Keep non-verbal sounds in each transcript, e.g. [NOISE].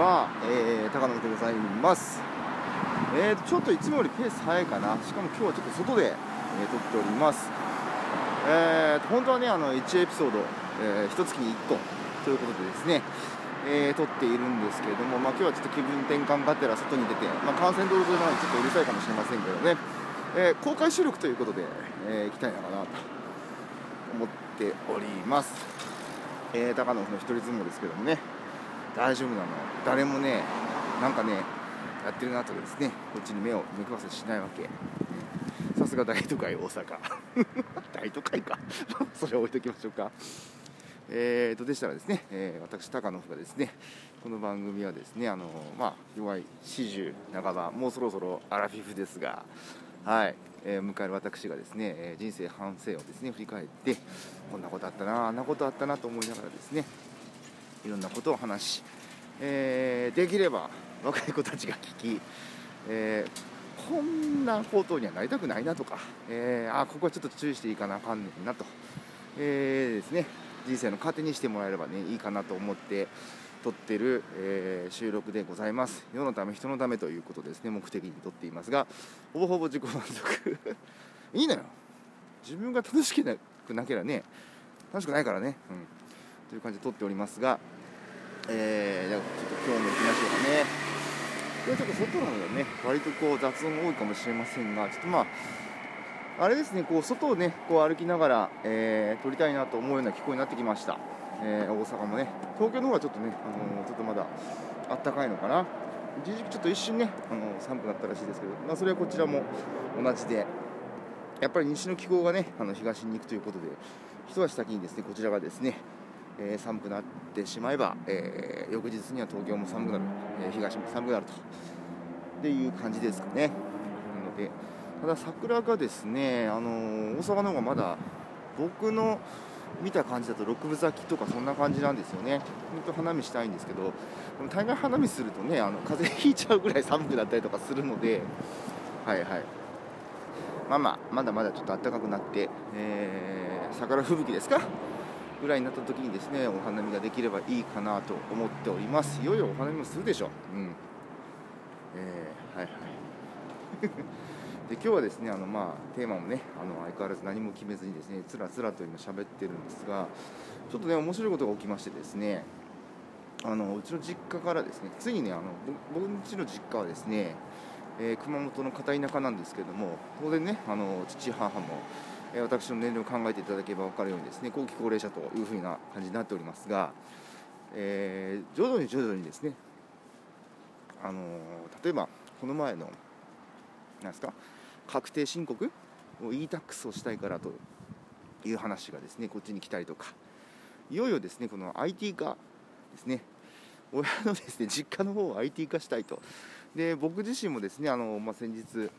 は、えー、高野でございます。えーとちょっといつもよりペース早いかな。しかも今日はちょっと外で、えー、撮っております。えーと本当はねあの1エピソード、えー、1月に1個ということでですねえー、撮っているんですけれども、まあ、今日はちょっと気分転換がてら外に出て、まあ、幹線道路沿いなのでちょっとうるさいかもしれませんけどね、えー、公開収録ということで、えー、行きたいのかなと思っております、えー、高野の一人相撲ですけどもね。大丈夫なの？誰もねなんかねやってるなとですねこっちに目を目くわせしないわけ。さすが大都会大阪。[LAUGHS] 大都会か。[LAUGHS] それ置いときましょうか。えーとでしたらですね、えー、私高野がですねこの番組はですねあのまあ弱い四十半ばもうそろそろアラフィフですがはい。えー、迎える私がですね、え人生反省をですね振り返ってこんなことあったなあんなことあったなと思いながらですねいろんなことを話し、えー、できれば若い子たちが聞き、えー、こんなことにはなりたくないなとか、えー、あここはちょっと注意していかなあかんねんなと、えですね。人生の糧にしてもらえればねいいかなと思って撮ってる、えー、収録でございます。世のため人のためということですね目的に撮っていますがほぼほぼ自己満足。[LAUGHS] いいのよ。自分が楽しくなければね楽しくないからね、うん、という感じで撮っておりますがえー、じゃあちょっと今日も行きましょうかね。今日ちょっと外なのでね割とこう雑音多いかもしれませんがちょっとまああれですねこう外をねこう歩きながら、えー、撮りたいなと思うような気候になってきました。えー、大阪もね。東京の方はちょっとね、あのー、ちょっとまだあったかいのかな。一時期ちょっと一瞬ね、あのー、寒くなったらしいですけど、まあ、それはこちらも同じで。やっぱり西の気候がねあの東に行くということで一足先にですねこちらがですね、えー、寒くなってしまえば、えー、翌日には東京も寒くなる、え、東も寒くなると。っていう感じですかね。なのでただ桜がですね、あの大阪の方がまだ僕の見た感じだと6分咲きとかそんな感じなんですよね、本当花見したいんですけど、大概花見するとね、あの風邪ひいちゃうぐらい寒くなったりとかするので、はいはい、まあまあ、まだまだちょっと暖かくなって、えー、桜吹雪ですか？ぐらいになった時にですね、お花見ができればいいかなと思っております。いよいよお花見もするでしょ。うん。えー、はいはい。[LAUGHS] で今日はですねあの、まあ、テーマもねあの相変わらず何も決めずにですねつらつらと今喋ってるんですがちょっとね面白いことが起きましてですねあのうちの実家からですねついにねあの僕んちの実家はですね、えー、熊本の片田舎なんですけども当然ねあの父母も、私の年齢を考えていただければ分かるようにですね後期高齢者というふうな感じになっておりますが、えー、徐々に徐々にですねあの例えばこの前のなんですか確定申告を e-tax をしたいからという話がですねこっちに来たりとかいよいよですねこの IT 化ですね親のですね実家の方を IT 化したいと。で僕自身もですねあの、まあ、先日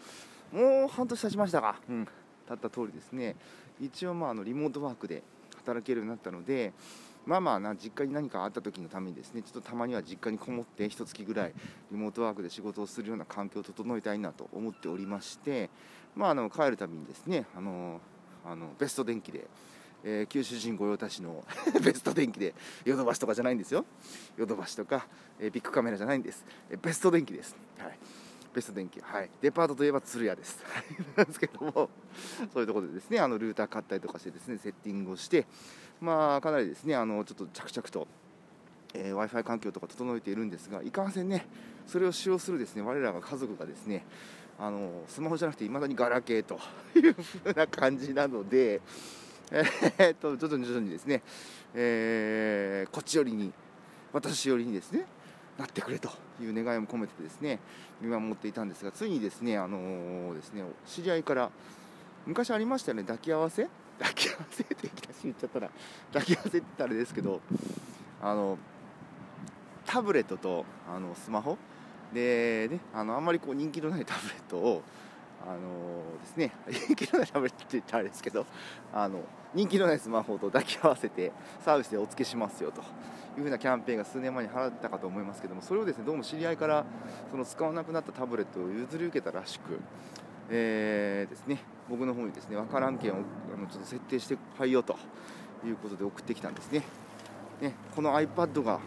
もう半年経ちましたが、うん、経った通りですね。一応まああのリモートワークで働けるようになったのでまあまあな実家に何かあった時のためにですねちょっとたまには実家にこもって一月ぐらいリモートワークで仕事をするような環境を整えたいなと思っておりまして、まあ、あの帰るたびにですねあのあのベスト電機で、えー、九州人御用達の [LAUGHS] ベスト電機でヨドバシとかじゃないんですよ。ヨドバシとか、えー、ビッグカメラじゃないんです、えー、ベスト電機です。はい。ベスト電機、はい、デパートといえば鶴屋です。なんですけども、そういうところでですね、あのルーター買ったりとかしてですね、セッティングをして、まあ、かなりですね、あのちょっと着々と、えー、w i f i 環境とか整えているんですが、いかんせんね、それを使用するですね我らが家族がですねあのスマホじゃなくて、いまだにガラケーと [LAUGHS] いう風な感じなので、えー、っと徐々に徐々にですね、えー、こっち寄りに、私寄りにですね、なってくれと。いう願いも込めてですね見守っていたんですがついにですねあのー、ですね知り合いから昔ありましたよね抱き合わせ？[LAUGHS] 抱き合わせって言っちゃったら抱き合わせって言ったらあれですけどあのタブレットとあのスマホ？でねあのあんまりこう人気のないタブレットをあのですね。[LAUGHS] 人気のないタブレットって言ったらあれですけどあの人気のないスマホと抱き合わせてサービスでお付けしますよというふうなキャンペーンが数年前に払ったかと思いますけどもそれをですねどうも知り合いからその使わなくなったタブレットを譲り受けたらしく、えー、ですね僕の方にですね分からん件をあのちょっと設定してはいよということで送ってきたんですね。ねこの iPad が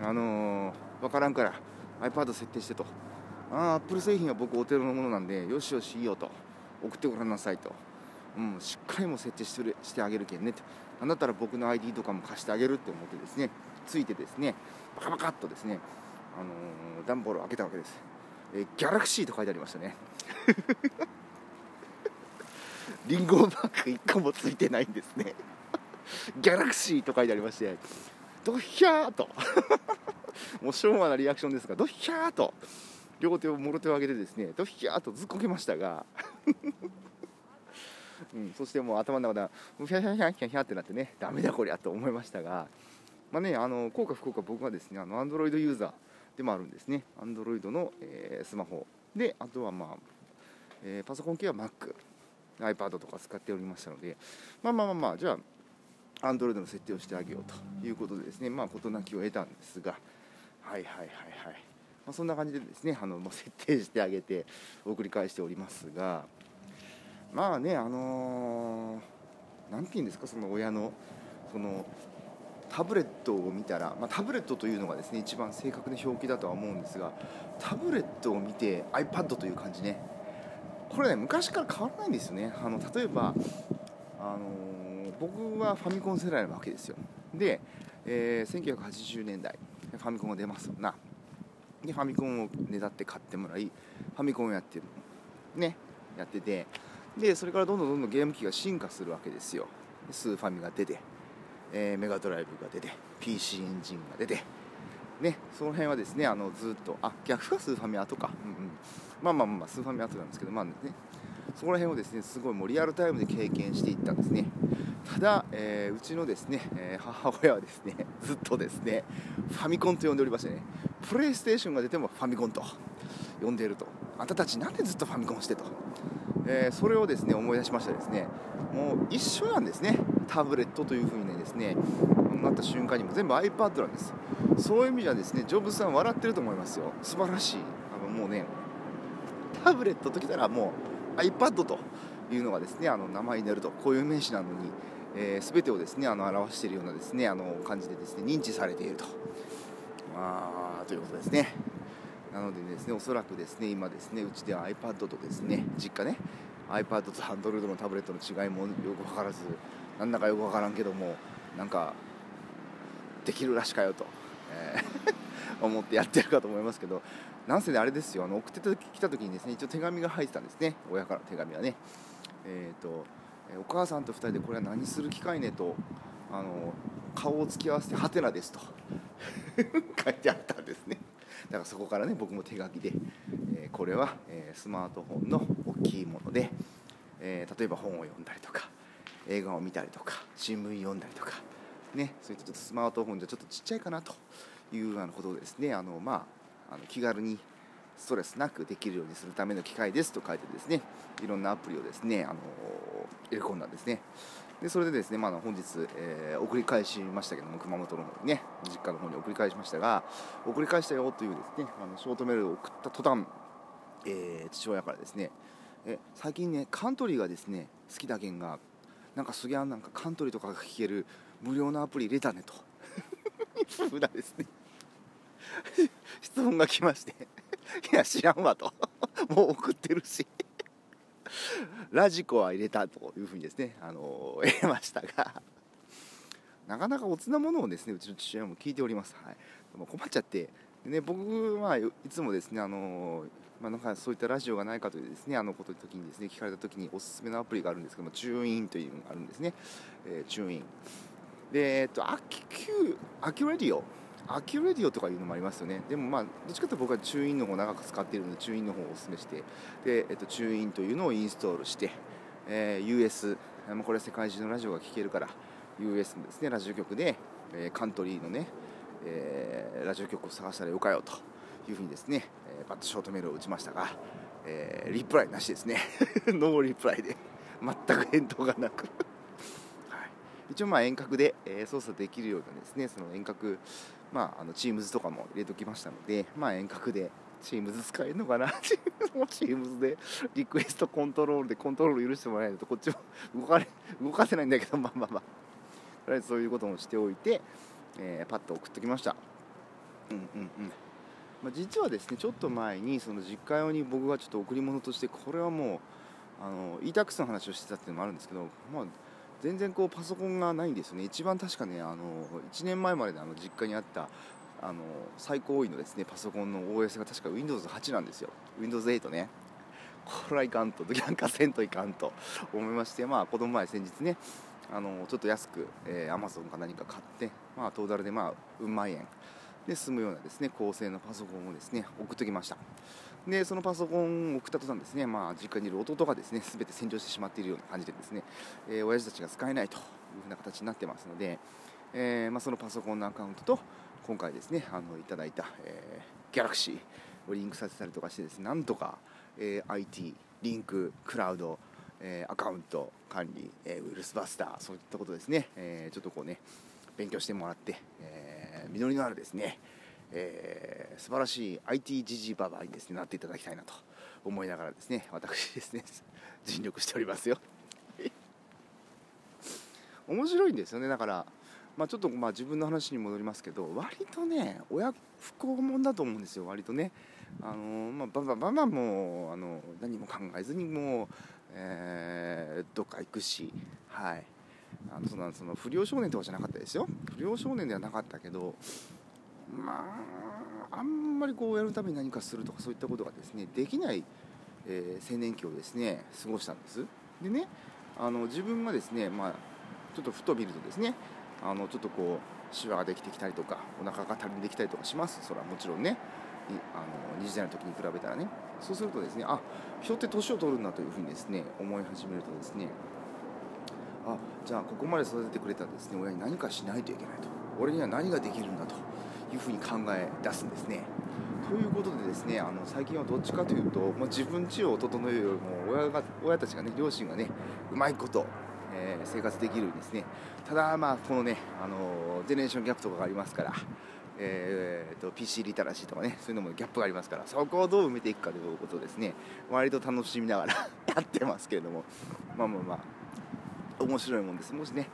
あのー、分からんから iPad 設定してと。あアップル製品は僕お手のものなんでよしよしいいよと。送ってごらんなさいと、うん、しっかりも設定してしてあげるけんねってあなたら僕の ID とかも貸してあげるって思ってですねついてですねバカバカっとですね、あのー、段ボールを開けたわけです、え、ギャラクシーと書いてありましたね。[LAUGHS] リンゴマーク1個もついてないんですね。ギャラクシーと書いてありましてドヒャーと。[LAUGHS] もう昭和なリアクションですがドヒャーと。両手をもろ手を上げてですねドヒャーとずっこけましたが [LAUGHS] うん、そしてもう頭の中でヒャヒャヒャヒャヒャってなってねダメだこりゃと思いましたがまあねあの効果不効果僕はですねあの Android ユーザーでもあるんですね。Android の、えー、スマホ。であとはまあ、えー、パソコン系は Mac iPad とか使っておりましたのでまあまあまあまあじゃあ Android の設定をしてあげようということでですね、まあ、事なきを得たんですが、はいはいはいはい。まあ、そんな感じでですね、あの、設定してあげて送り返しておりますが、まあね、あのー、て言うんですか、その親の、その、タブレットを見たら、まあ、タブレットというのがですね一番正確な表記だとは思うんですがタブレットを見て iPad という感じね。これね昔から変わらないんですよね。あの例えばあのー僕はファミコン世代なわけですよ。で、えー、1980年代ファミコンが出ますよな。でファミコンをねだって買ってもらいファミコンをやってねやっててでそれからどんどんどんどんゲーム機が進化するわけですよ。スーファミが出て、えー、メガドライブが出て PC エンジンが出てねその辺はですねあのずっとあ逆かスーファミ後か、うんうん、まあまあまあスーファミ後なんですけどまあね。そこら辺をですねすごいもうリアルタイムで経験していったんですね。ただ、えー、うちのですね、えー、母親はですねずっとですねファミコンと呼んでおりましてねプレイステーションが出てもファミコンと呼んでいると。あんたたちなんでずっとファミコンしてと、えー、それをですね思い出しましたですねもう一緒なんですね。タブレットというふうにですねなった瞬間にも全部 iPad なんです。そういう意味じゃですねジョブズさん笑ってると思いますよ。素晴らしい。あのもうねタブレットときたらもう iPad というのがですねあの名前になると。こういう名詞なのにえー、全てをですねあの表しているようなですねあの感じでですね認知されていると、あ、ということですね。なのでですねおそらくですね今ですねうちでは iPad とですね実家ね iPad と Android のタブレットの違いもよく分からずなんだかよく分からんけどもなんかできるらしかよと、えー、[LAUGHS] 思ってやってるかと思いますけどなんせねあれですよあの送ってきた時にですね一応手紙が入ってたんですね親から手紙はねえっ、ー、とお母さんと2人でこれは何する機会ねとあの顔を突き合わせてハテナですと。[LAUGHS] 書いてあったんですね。だからそこからね僕も手書きで、えー、これは、えー、スマートフォンの大きいもので、えー、例えば本を読んだりとか映画を見たりとか新聞読んだりとかねそういったちょっとスマートフォンじゃちょっとちっちゃいかなというようなことをですね。あのまああの気軽にストレスなくできるようにするための機械ですと書いてですねいろんなアプリをですねあの入れ込んだんですね。でそれでですね、まあ、本日、えー、送り返しましたけども熊本の方にね実家の方に送り返しましたが送り返したよというですねあのショートメールを送った途端、えー、父親からですねえ最近ねカントリーがですね好きだけんがなんかすげえなんかカントリーとかが聴ける無料のアプリ入れたねと。ふうなですね。[LAUGHS] 質問が来まして [LAUGHS] いや知らんわと。[LAUGHS] もう送ってるし。ラジコは入れたというふうにですね、あのー、入れましたが。なかなかおつなものをですねうちの父親も聞いております、はい、困っちゃって。で、ね、僕はいつもですね、あのー、まあ、なんかそういったラジオがないかというですねあのことの時にですね聞かれた時におすすめのアプリがあるんですけども TuneIn というのがあるんですね、えー、 TuneIn。でえっとアキキュ AccuRadio。AccuRadio とかいうのもありますよね。でもまあどっちかというと僕は TuneIn の方を長く使っているので TuneIn の方をお勧めしてで、えっと、 TuneIn というのをインストールして、えー、US これは世界中のラジオが聴けるから US のですねラジオ局で、えー、カントリーのね、えー、ラジオ局を探したらよかよというふうにですね、えー、バットショートメールを打ちましたが、えー、リプライなしですね。[LAUGHS] ノーリプライで。全く返答がなく。一応まあ遠隔で、え操作できるようなですねその遠隔まあ、あの Teams とかも入れときましたので、まあ、遠隔で Teams 使えるのかな [LAUGHS] Teams でリクエストコントロールでコントロール許してもらえないとこっちも動かれ動かせないんだけどまあまあまあ。とりあえずそういうこともしておいて、えー、パッと送ってきました。うんうんうん。まあ、実はですねちょっと前にその実家用に僕がちょっと贈り物としてこれはもうあの e-tax の話をしてたっていうのもあるんですけど、まあ、全然こうパソコンがないんですよね。一番確かねあの1年前までのあの実家にあったあの最高位のですねパソコンの OS が確か Windows8 なんですよ。Windows8 ね。これはいかんとギャン化せんといかんと思いましてまあ子供前先日ねあのちょっと安く、えー、Amazon か何か買ってまあトータルでまあうん万円で済むようなですね高性能パソコンをですね送ってきました。でそのパソコンを送った途端ですね、まあ、実家にいる弟がですね全て洗浄してしまっているような感じでですね、えー、親父たちが使えないというふうな形になってますので、えー、まあ、そのパソコンのアカウントと今回ですねあのいただいた、えー、ギャラクシーをリンクさせたりとかしてですねなんとか、えー、IT リンククラウドえ、アカウント管理、え、ウイルスバスターそういったことですね、え、ちょっとこうね勉強してもらって、え実りのあるですね、えー、素晴らしい IT ジジババにですねなっていただきたいなと思いながらですね私ですね [LAUGHS] 尽力しておりますよ。[LAUGHS] 面白いんですよねだからまあ、ちょっとまあ自分の話に戻りますけど割とね親不幸者だと思うんですよ割とね。あのまあババババもあの何も考えずにもう、えー、どっか行くしはい。あのそのその不良少年とかじゃなかったですよ。不良少年ではなかったけどまああんまりこう親のために何かするとかそういったことがですねできない、えー、青年期をですね過ごしたんです。でねあの自分がですねまあちょっとふと見るとですねあのちょっとこうシワができてきたりとかお腹がたるんできたりとかします。それはもちろんね。あの20代の時に比べたらね。そうするとですねあ人って年を取るんだというふうにですね思い始めるとですねあじゃあここまで育ててくれたですね。親に何かしないといけないと。俺には何ができるんだと。いうふうに考え出すんですね。ということでですねあの最近はどっちかというと、まあ、自分家を整えるよりも親が親たちがね両親がねうまいこと、えー、生活できるんですねただまあこのねあのジェネレーションギャップとかがありますからえーと、PC リテラシーとかねそういうのもギャップがありますからそこをどう埋めていくかということですね割と楽しみながら [LAUGHS] やってますけれどもまあまあまあ面白いもんですもしね、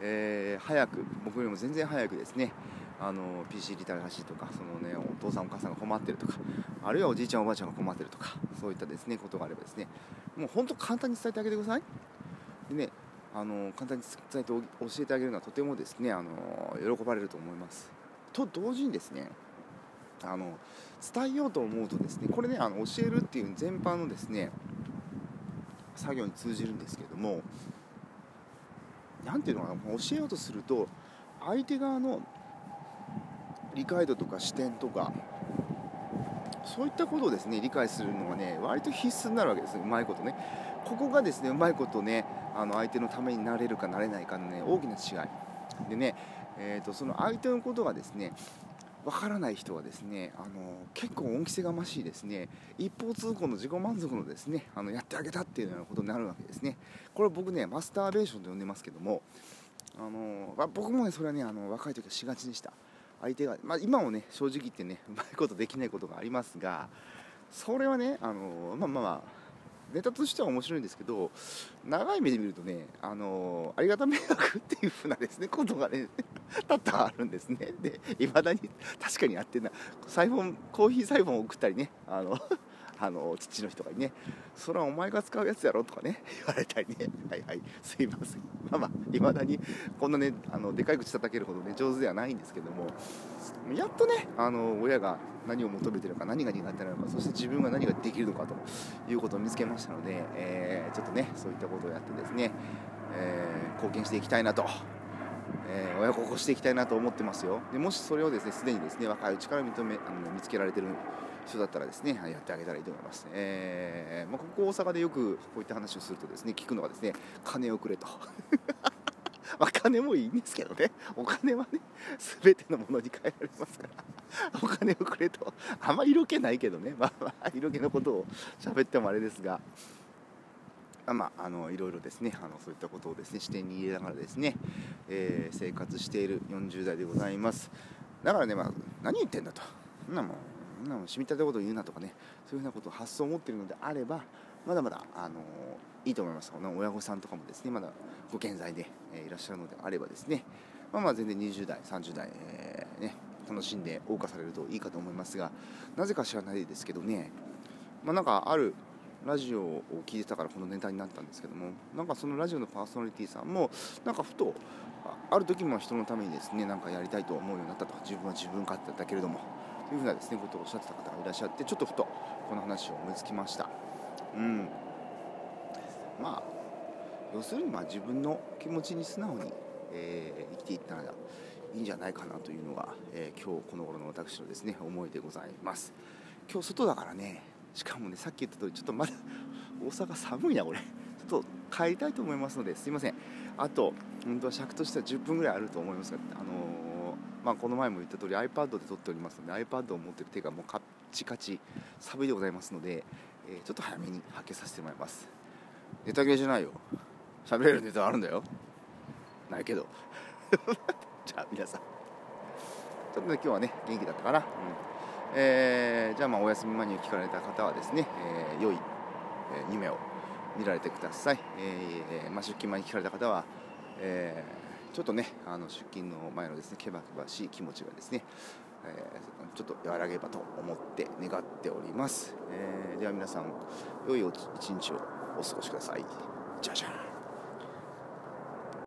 えー、早く僕よりも全然早くですねあの PC リテラシーとかその、ね、お父さんお母さんが困ってるとかあるいはおじいちゃんおばあちゃんが困ってるとかそういったですねことがあればですねもう本当簡単に伝えてあげてください。でねあの簡単に伝えて教えてあげるのはとてもですねあの喜ばれると思います。と同時にですねあの伝えようと思うとですねこれねあの教えるっていう全般のですね作業に通じるんですけども何ていうのかな教えようとすると相手側の理解度とか視点とかそういったことをですね理解するのがね割と必須になるわけですうまいことね。ここがですねうまいことねあの相手のためになれるかなれないかのね大きな違い。でねえーと、その相手のことがですねわからない人はですねあの結構恩着せがましいですね。一方通行の自己満足のですねあのやってあげたっていうようなことになるわけですね。これ僕ねマスターベーションと呼んでますけどもあの、僕もねそれはねあの若い時はしがちでした。相手が、まあ、今もね正直言ってねうまいことできないことがありますがそれはねあのまあまあまあネタとしては面白いんですけど長い目で見るとねあのありがた迷惑っていう風なですねことがね多々あるんですね。でいまだに確かにやってんなサイフォンコーヒーサイフォンを送ったりねあのあの父の人がねそれはお前が使うやつやろとかね [LAUGHS] 言われたりね。はいはい。すいません。まあまあいまだにこんなねあのでかい口叩けるほどね上手ではないんですけどもやっとねあの親が何を求めてるか何が苦手なのかそして自分が何ができるのかということを見つけましたので、えー、ちょっとねそういったことをやってですね、えー、貢献していきたいなと。えー、親孝行していきたいなと思ってますよ。でもしそれをですねすでにですね若いうちから認めあの見つけられてる人だったらですねやってあげたらいいと思います、えーまあ、ここ大阪でよくこういった話をするとですね聞くのがですね金をくれと。[LAUGHS] まあ金もいいんですけどね。お金はね全てのものに変えられますから。お金をくれと。あんま色気ないけどね。まあまあ色気のことを喋ってもあれですが。あまあ、あのいろいろですねあのそういったことをですね視点に入れながらですね、えー、生活している40代でございます。だからね、まあ、何言ってんだと。そんなもん。なもん染みたてことを言うなとかねそういうふうなことを発想を持っているのであればまだまだ、あのいいと思います。この親御さんとかもですねまだご健在で、え、いらっしゃるのであればですねまあまあ全然20代30代、えー、ね楽しんで謳歌されるといいかと思いますがなぜか知らないですけどねまあなんかあるラジオを聞いてたからこのネタになったんですけどもなんかそのラジオのパーソナリティさんもなんかふとある時も人のためにですねなんかやりたいと思うようになったと。自分は自分勝手だけれどもというふうなですねことをおっしゃってた方がいらっしゃってちょっとふとこの話を思いつきました。うん。まあ要するにまあ自分の気持ちに素直に、えー、生きていったらいいんじゃないかなというのが、えー、今日この頃の私のですね思いでございます。今日外だからねしかもねさっき言った通りちょっとまだ大阪寒いなこれ。ちょっと帰りたいと思いますのですいません。あと本当は尺としては10分ぐらいあると思いますがあのー、まあ、この前も言った通り iPad で撮っておりますので iPad を持ってる手がもうカッチカチ寒いでございますので、えー、ちょっと早めに発見させてもらいます。ネタ切れじゃないよ。喋れるネタあるんだよ。ないけど。[LAUGHS] じゃあ皆さん。ちょっとね今日はね元気だったかな、うん。えー、じゃあまあお休み間に聞かれた方はですね、えー、良い、えー、夢を見られてください、えーまあ、出勤前に聞かれた方は、えー、ちょっとねあの出勤の前のですねけばけばしい気持ちがですね、えー、ちょっと和らげばと思って願っております、えー、では皆さん良い一日をお過ごしください。じゃじゃん。